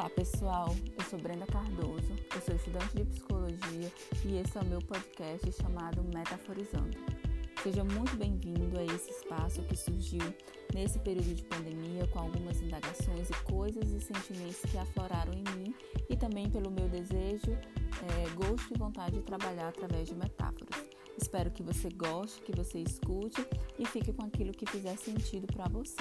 Olá pessoal, eu sou Brenda Cardoso, eu sou estudante de psicologia e esse é o meu podcast chamado Metaforizando. Seja muito bem-vindo a esse espaço que surgiu nesse período de pandemia com algumas indagações e coisas e sentimentos que afloraram em mim e também pelo meu desejo, é, gosto e vontade de trabalhar através de metáforas. Espero que você goste, que você escute e fique com aquilo que fizer sentido para você.